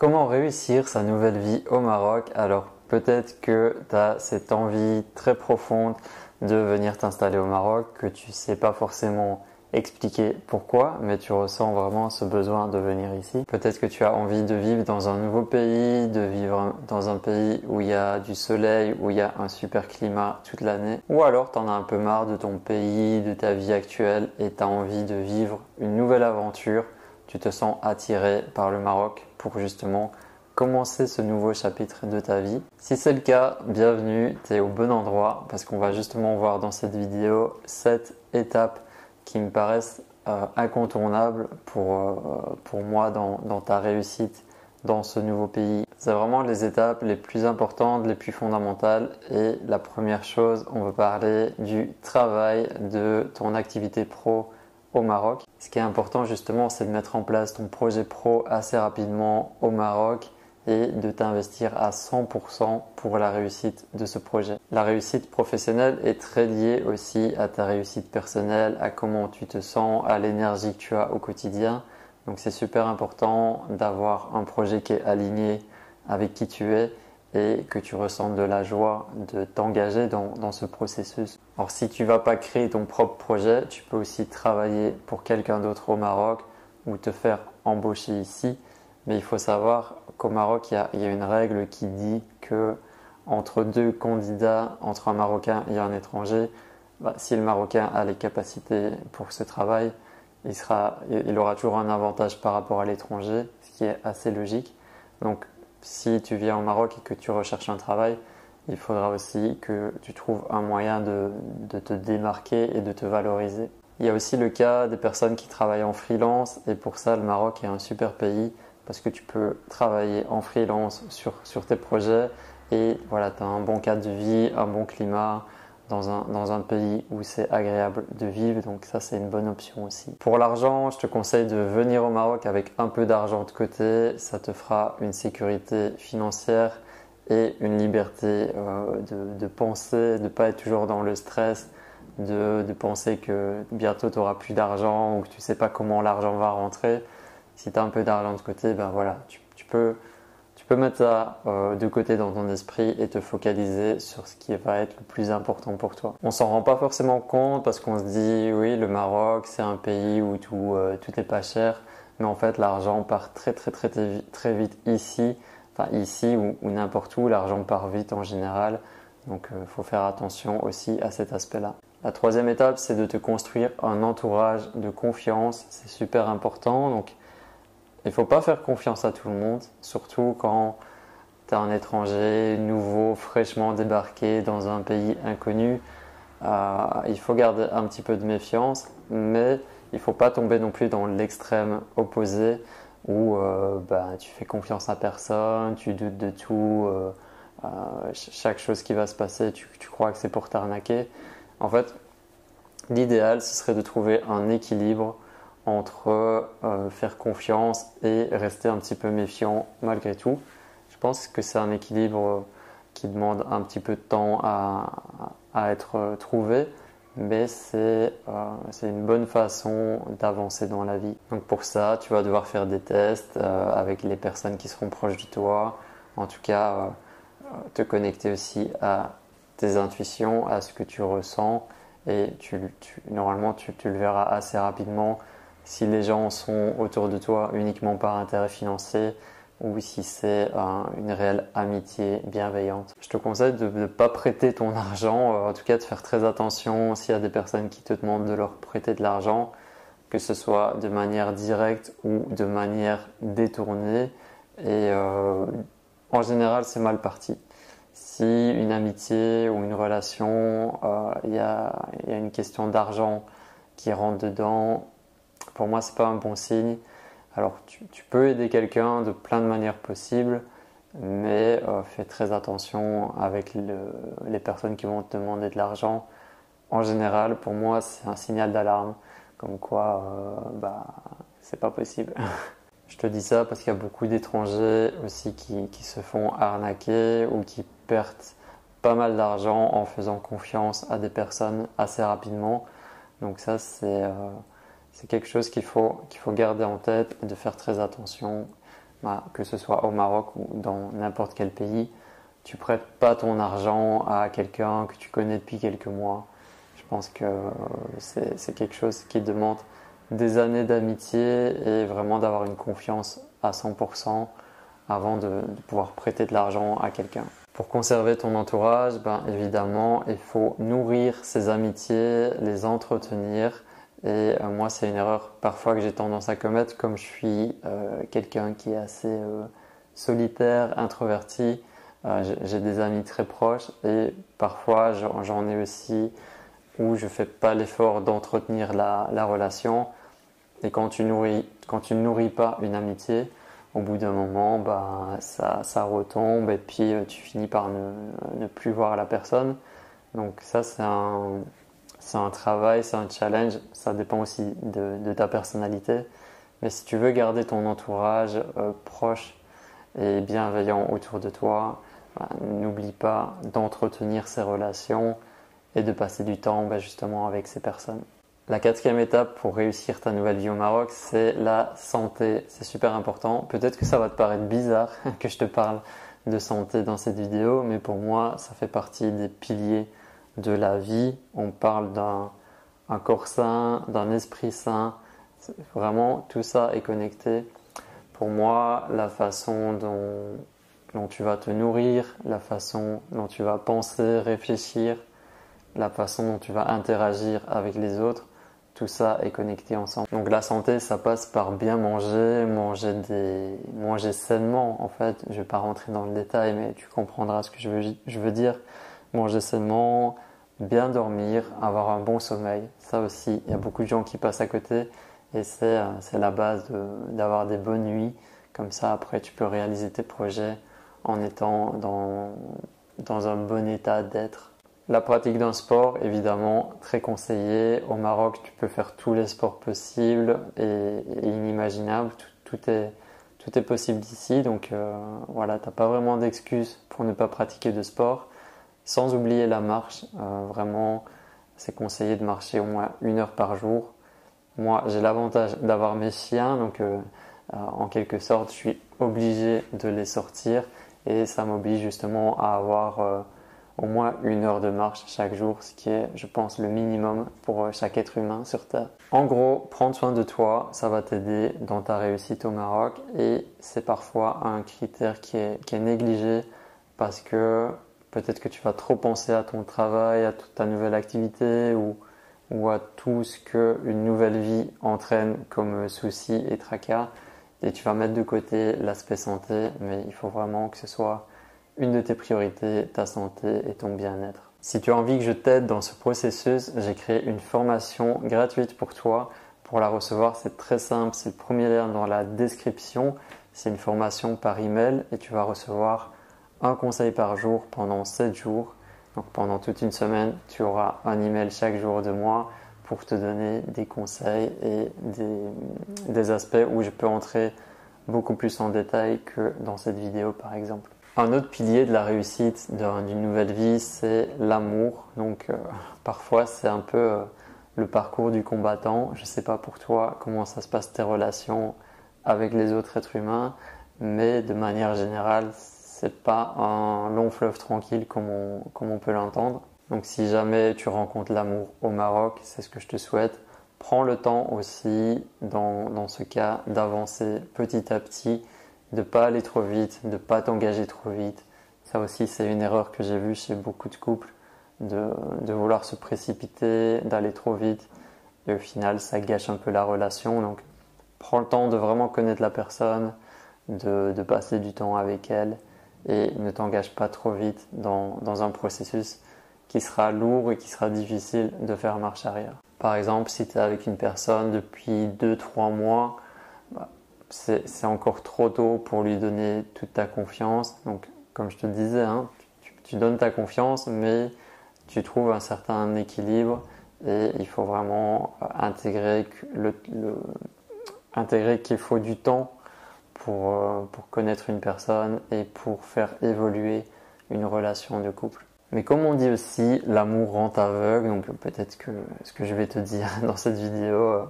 Comment réussir sa nouvelle vie au Maroc? Alors peut-être que tu as cette envie très profonde de venir t'installer au Maroc, que tu sais pas forcément expliquer pourquoi, mais tu ressens vraiment ce besoin de venir ici. Peut-être que tu as envie de vivre dans un nouveau pays, de vivre dans un pays où il y a du soleil, où il y a un super climat toute l'année. Ou alors tu en as un peu marre de ton pays, de ta vie actuelle et tu as envie de vivre une nouvelle aventure. Tu te sens attiré par le Maroc pour justement commencer ce nouveau chapitre de ta vie. Si c'est le cas, bienvenue, tu es au bon endroit parce qu'on va justement voir dans cette vidéo 7 étapes qui me paraissent euh, incontournables pour, euh, pour moi dans, dans, ta réussite dans ce nouveau pays. C'est vraiment les étapes les plus importantes, les plus fondamentales. Et la première chose, on va parler du travail de ton activité pro au Maroc. Ce qui est important justement, c'est de mettre en place ton projet pro assez rapidement au Maroc et de t'investir à 100% pour la réussite de ce projet. La réussite professionnelle est très liée aussi à ta réussite personnelle, à comment tu te sens, à l'énergie que tu as au quotidien. Donc c'est super important d'avoir un projet qui est aligné avec qui tu es et que tu ressentes de la joie de t'engager dans, dans, ce processus. Alors si tu vas pas créer ton propre projet, tu peux aussi travailler pour quelqu'un d'autre au Maroc ou te faire embaucher ici mais il faut savoir qu'au Maroc, il y, a, une règle qui dit que entre deux candidats, entre un Marocain et un étranger, bah, si le Marocain a les capacités pour ce travail, il aura toujours un avantage par rapport à l'étranger, ce qui est assez logique. Donc, si tu viens au Maroc et que tu recherches un travail, il faudra aussi que tu trouves un moyen de, de te démarquer et de te valoriser. Il y a aussi le cas des personnes qui travaillent en freelance et pour ça, le Maroc est un super pays parce que tu peux travailler en freelance sur, sur tes projets et voilà, tu as un bon cadre de vie, un bon climat dans un, dans un pays où c'est agréable de vivre, donc ça c'est une bonne option aussi. Pour l'argent, je te conseille de venir au Maroc avec un peu d'argent de côté, ça te fera une sécurité financière et une liberté euh, de, penser, de ne pas être toujours dans le stress, de, penser que bientôt tu n'auras plus d'argent ou que tu ne sais pas comment l'argent va rentrer si tu as un peu d'argent de côté, ben voilà, tu, peux, tu peux mettre ça euh, de côté dans ton esprit et te focaliser sur ce qui va être le plus important pour toi. On s'en rend pas forcément compte parce qu'on se dit oui, le Maroc, c'est un pays où tout, euh, tout est pas cher, mais en fait l'argent part très très très très vite ici, ici ou, n'importe où, l'argent part vite en général. Donc il euh, faut faire attention aussi à cet aspect-là. La troisième étape, c'est de te construire un entourage de confiance. C'est super important. Donc il ne faut pas faire confiance à tout le monde, surtout quand tu es un étranger nouveau, fraîchement débarqué dans un pays inconnu. Euh, il faut garder un petit peu de méfiance, mais il ne faut pas tomber non plus dans l'extrême opposé où euh, bah, tu fais confiance à personne, tu doutes de tout, euh, chaque chose qui va se passer, tu, crois que c'est pour t'arnaquer. En fait, l'idéal, ce serait de trouver un équilibre entre euh, faire confiance et rester un petit peu méfiant malgré tout. Je pense que c'est un équilibre qui demande un petit peu de temps à, à être euh, trouvé, mais c'est euh, une bonne façon d'avancer dans la vie. Donc pour ça, tu vas devoir faire des tests euh, avec les personnes qui seront proches de toi, en tout cas euh, te connecter aussi à tes intuitions, à ce que tu ressens, et tu, normalement tu le verras assez rapidement. Si les gens sont autour de toi uniquement par intérêt financier ou si c'est une réelle amitié bienveillante. Je te conseille de ne pas prêter ton argent, euh, en tout cas de faire très attention s'il y a des personnes qui te demandent de leur prêter de l'argent, que ce soit de manière directe ou de manière détournée. Et euh, en général, c'est mal parti. Si une amitié ou une relation, euh, il y, a, y a une question d'argent qui rentre dedans, pour moi, c'est pas un bon signe. Alors, tu, peux aider quelqu'un de plein de manières possibles, mais euh, fais très attention avec les personnes qui vont te demander de l'argent. En général, pour moi, c'est un signal d'alarme, comme quoi, euh, bah, c'est pas possible. Je te dis ça parce qu'il y a beaucoup d'étrangers aussi qui, se font arnaquer ou qui perdent pas mal d'argent en faisant confiance à des personnes assez rapidement. Donc ça, c'est euh, c'est quelque chose qu'il faut, qu'il faut garder en tête et de faire très attention bah, que ce soit au Maroc ou dans n'importe quel pays, tu prêtes pas ton argent à quelqu'un que tu connais depuis quelques mois. Je pense que c'est quelque chose qui demande des années d'amitié et vraiment d'avoir une confiance à 100% avant de, pouvoir prêter de l'argent à quelqu'un. Pour conserver ton entourage, ben évidemment, il faut nourrir ses amitiés, les entretenir. Et euh, moi, c'est une erreur parfois que j'ai tendance à commettre, comme je suis euh, quelqu'un qui est assez euh, solitaire, introverti. j'ai des amis très proches et parfois j'en ai aussi où je fais pas l'effort d'entretenir la, la, relation. Et quand tu nourris, quand tu ne nourris pas une amitié, au bout d'un moment, bah, ça, retombe et puis tu finis par ne, ne, plus voir la personne. Donc ça, c'est un, c'est un travail, c'est un challenge. Ça dépend aussi de, ta personnalité. Mais si tu veux garder ton entourage euh, proche et bienveillant autour de toi, bah, n'oublie pas d'entretenir ces relations et de passer du temps bah, justement avec ces personnes. La quatrième étape pour réussir ta nouvelle vie au Maroc, c'est la santé. C'est super important. Peut-être que ça va te paraître bizarre que je te parle de santé dans cette vidéo, mais pour moi, ça fait partie des piliers de la vie. On parle d'un corps sain, d'un esprit sain. Vraiment, tout ça est connecté. Pour moi, la façon dont, tu vas te nourrir, la façon dont tu vas penser, réfléchir, la façon dont tu vas interagir avec les autres, tout ça est connecté ensemble. Donc la santé, ça passe par bien manger, manger des, manger sainement. En fait, je vais pas rentrer dans le détail, mais tu comprendras ce que je veux dire. Manger sainement, bien dormir, avoir un bon sommeil. Ça aussi, il y a beaucoup de gens qui passent à côté, et c'est euh, la base d'avoir des bonnes nuits. Comme ça, après, tu peux réaliser tes projets en étant dans dans un bon état d'être la pratique d'un sport, évidemment, très conseillé. Au Maroc, tu peux faire tous les sports possibles et, inimaginables. Tout, est, tout est possible ici. Donc euh, voilà, tu n'as pas vraiment d'excuses pour ne pas pratiquer de sport. Sans oublier la marche. Euh, vraiment, c'est conseillé de marcher au moins une heure par jour. Moi, j'ai l'avantage d'avoir mes chiens. Donc euh, en quelque sorte, je suis obligé de les sortir. Et ça m'oblige justement à avoir au moins une heure de marche chaque jour, ce qui est, je pense, le minimum pour euh, chaque être humain sur Terre. En gros, prendre soin de toi, ça va t'aider dans ta réussite au Maroc et c'est parfois un critère qui est négligé parce que peut-être que tu vas trop penser à ton travail, à toute ta nouvelle activité ou, ou à tout ce qu'une nouvelle vie entraîne comme soucis et tracas et tu vas mettre de côté l'aspect santé, mais il faut vraiment que ce soit une de tes priorités, ta santé et ton bien-être. Si tu as envie que je t'aide dans ce processus, j'ai créé une formation gratuite pour toi. Pour la recevoir, c'est très simple, c'est le premier lien dans la description. C'est une formation par email et tu vas recevoir un conseil par jour pendant 7 jours. Donc pendant toute une semaine, tu auras un email chaque jour de moi pour te donner des conseils et des, aspects où je peux entrer beaucoup plus en détail que dans cette vidéo par exemple. Un autre pilier de la réussite d'une nouvelle vie, c'est l'amour. Donc euh, parfois c'est un peu euh, le parcours du combattant. Je ne sais pas pour toi comment ça se passe tes relations avec les autres êtres humains, mais de manière générale, c'est pas un long fleuve tranquille comme on, comme on peut l'entendre. Donc si jamais tu rencontres l'amour au Maroc, c'est ce que je te souhaite. Prends le temps aussi, dans, dans ce cas, d'avancer petit à petit de pas aller trop vite, de pas t'engager trop vite. Ça aussi, c'est une erreur que j'ai vue chez beaucoup de couples, de, de vouloir se précipiter, d'aller trop vite. Et au final, ça gâche un peu la relation. Donc, prends le temps de vraiment connaître la personne, de, de passer du temps avec elle et ne t'engage pas trop vite dans, dans un processus qui sera lourd et qui sera difficile de faire marche arrière. Par exemple, si tu es avec une personne depuis 2-3 mois, bah, c'est encore trop tôt pour lui donner toute ta confiance. Donc, comme je te disais, hein, tu, donnes ta confiance, mais tu trouves un certain équilibre et il faut vraiment intégrer, le, intégrer qu'il faut du temps pour, euh, pour connaître une personne et pour faire évoluer une relation de couple. Mais comme on dit aussi, l'amour rend aveugle, donc peut-être que ce que je vais te dire dans cette vidéo, euh,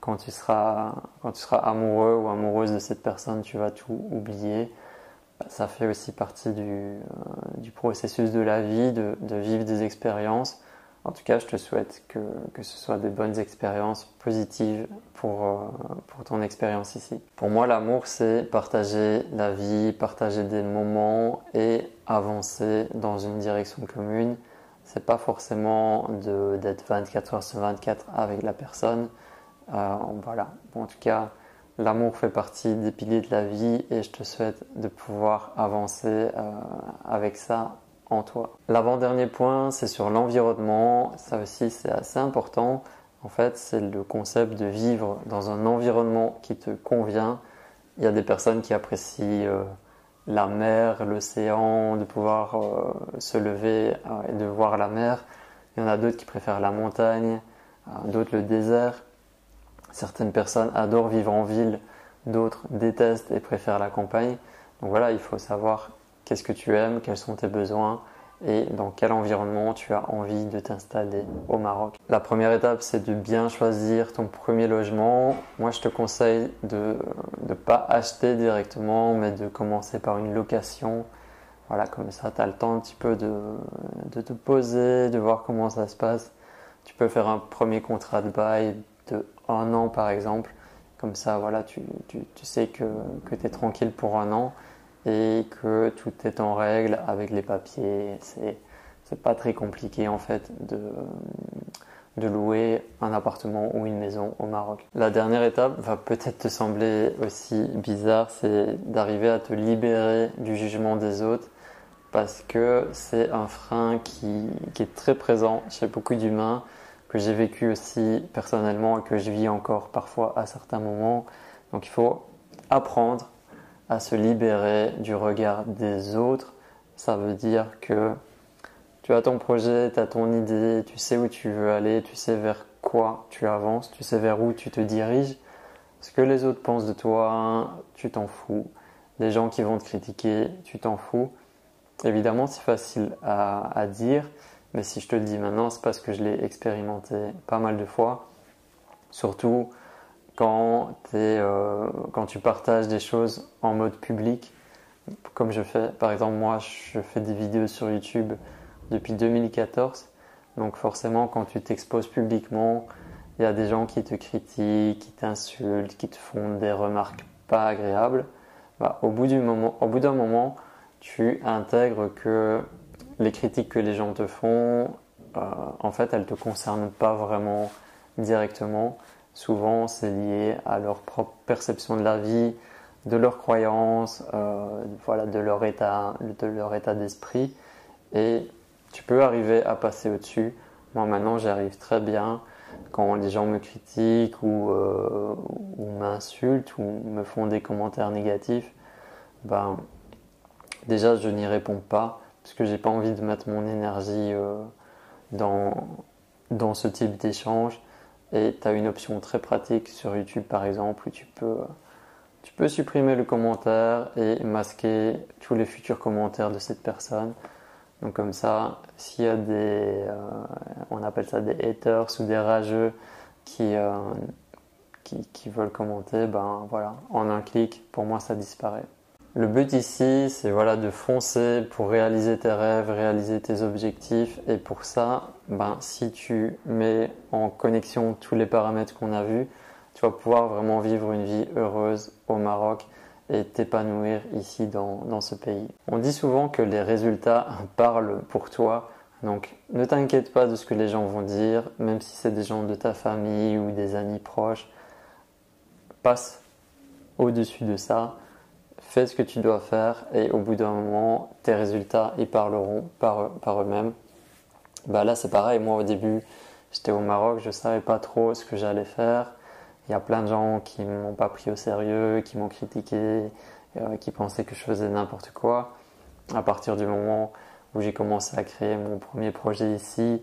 quand, tu seras, quand tu seras amoureux ou amoureuse de cette personne, tu vas tout oublier. Bah, ça fait aussi partie du, euh, du processus de la vie, de, de vivre des expériences. En tout cas, je te souhaite que, que ce soit des bonnes expériences positives pour, euh, pour ton expérience ici. Pour moi, l'amour, c'est partager la vie, partager des moments et avancer dans une direction commune. C'est pas forcément d'être 24 heures sur 24 avec la personne. Euh, voilà. en tout cas, l'amour fait partie des piliers de la vie et je te souhaite de pouvoir avancer euh, avec ça en toi. L'avant-dernier point, c'est sur l'environnement. Ça aussi, c'est assez important. En fait, c'est le concept de vivre dans un environnement qui te convient. Il y a des personnes qui apprécient euh, la mer, l'océan, de pouvoir euh, se lever euh, et de voir la mer. Il y en a d'autres qui préfèrent la montagne, d'autres le désert. Certaines personnes adorent vivre en ville, d'autres détestent et préfèrent la campagne. Donc voilà, il faut savoir qu'est-ce que tu aimes, quels sont tes besoins et dans quel environnement tu as envie de t'installer au Maroc. La première étape, c'est de bien choisir ton premier logement. Moi, je te conseille de ne pas acheter directement, mais de commencer par une location. Voilà, comme ça, tu as le temps un petit peu de, de te poser, de voir comment ça se passe. Tu peux faire un premier contrat de bail de un an, par exemple. Comme ça, voilà, tu, sais que tu es tranquille pour un an et que tout est en règle avec les papiers. C'est, c'est pas très compliqué en fait de, louer un appartement ou une maison au Maroc. La dernière étape va peut-être te sembler aussi bizarre, c'est d'arriver à te libérer du jugement des autres parce que c'est un frein qui, qui est très présent chez beaucoup d'humains, que j'ai vécu aussi personnellement et que je vis encore parfois à certains moments. Donc il faut apprendre à se libérer du regard des autres. Ça veut dire que tu as ton projet, tu as ton idée, tu sais où tu veux aller, tu sais vers quoi tu avances, tu sais vers où tu te diriges. Ce que les autres pensent de toi, tu t'en fous. Les gens qui vont te critiquer, tu t'en fous. Évidemment, c'est facile à, à, dire, mais si je te le dis maintenant, c'est parce que je l'ai expérimenté pas mal de fois. Surtout quand, euh, quand tu partages des choses en mode public, comme je fais. Par exemple, moi, je fais des vidéos sur YouTube depuis 2014. Donc forcément, quand tu t'exposes publiquement, il y a des gens qui te critiquent, qui t'insultent, qui te font des remarques pas agréables. Bah, au bout d'un moment, tu intègres que les critiques que les gens te font, euh, en fait, elles te concernent pas vraiment directement. Souvent, c'est lié à leur propre perception de la vie, de leurs croyances, euh, voilà, de leur état, d'esprit. Et tu peux arriver à passer au-dessus. Moi, maintenant, j'arrive très bien quand les gens me critiquent ou, euh, ou m'insultent ou me font des commentaires négatifs. Ben, déjà, je n'y réponds pas parce que j'ai pas envie de mettre mon énergie euh, dans ce type d'échange. Et tu as une option très pratique sur YouTube par exemple où tu peux, tu peux supprimer le commentaire et masquer tous les futurs commentaires de cette personne. Donc comme ça, s'il y a des, euh, on appelle ça des haters ou des rageux qui, euh, qui, qui, veulent commenter, ben voilà, en un clic, pour moi ça disparaît. Le but ici, c'est voilà de foncer pour réaliser tes rêves, réaliser tes objectifs. Et pour ça, ben, si tu mets en connexion tous les paramètres qu'on a vus, tu vas pouvoir vraiment vivre une vie heureuse au Maroc et t'épanouir ici dans, dans ce pays. On dit souvent que les résultats parlent pour toi. Donc ne t'inquiète pas de ce que les gens vont dire, même si c'est des gens de ta famille ou des amis proches. Passe au-dessus de ça fais ce que tu dois faire et au bout d'un moment, tes résultats, ils parleront par, eux-mêmes. Bah là, c'est pareil. Moi, au début, j'étais au Maroc, je savais pas trop ce que j'allais faire. Il y a plein de gens qui m'ont pas pris au sérieux, qui m'ont critiqué, euh, qui pensaient que je faisais n'importe quoi. À partir du moment où j'ai commencé à créer mon premier projet ici,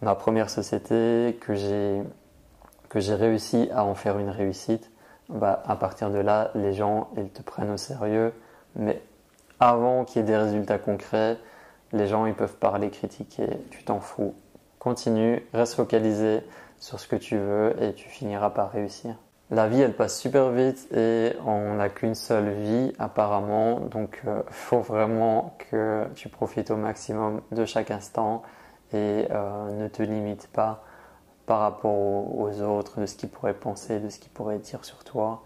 ma première société, que j'ai réussi à en faire une réussite, bah, à partir de là, les gens, ils te prennent au sérieux. Mais avant qu'il y ait des résultats concrets, Les gens, ils peuvent parler, critiquer, tu t'en fous. Continue, reste focalisé sur ce que tu veux et tu finiras par réussir. La vie, elle passe super vite et on n'a qu'une seule vie apparemment, donc euh, faut vraiment que tu profites au maximum de chaque instant et euh, ne te limite pas par rapport aux, autres, de ce qu'ils pourraient penser, de ce qu'ils pourraient dire sur toi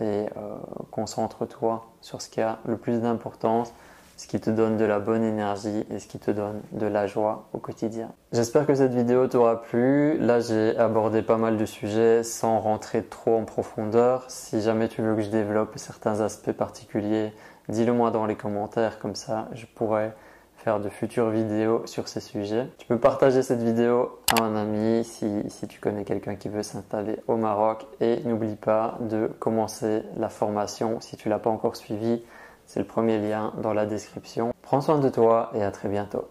et euh, concentre-toi sur ce qui a le plus d'importance ce qui te donne de la bonne énergie et ce qui te donne de la joie au quotidien. J'espère que cette vidéo t'aura plu. Là, j'ai abordé pas mal de sujets sans rentrer trop en profondeur. Si jamais tu veux que je développe certains aspects particuliers, dis-le moi dans les commentaires, comme ça je pourrais faire de futures vidéos sur ces sujets. Tu peux partager cette vidéo à un ami si, si tu connais quelqu'un qui veut s'installer au Maroc et n'oublie pas de commencer la formation si tu l'as pas encore suivi c'est le premier lien dans la description. Prends soin de toi et à très bientôt.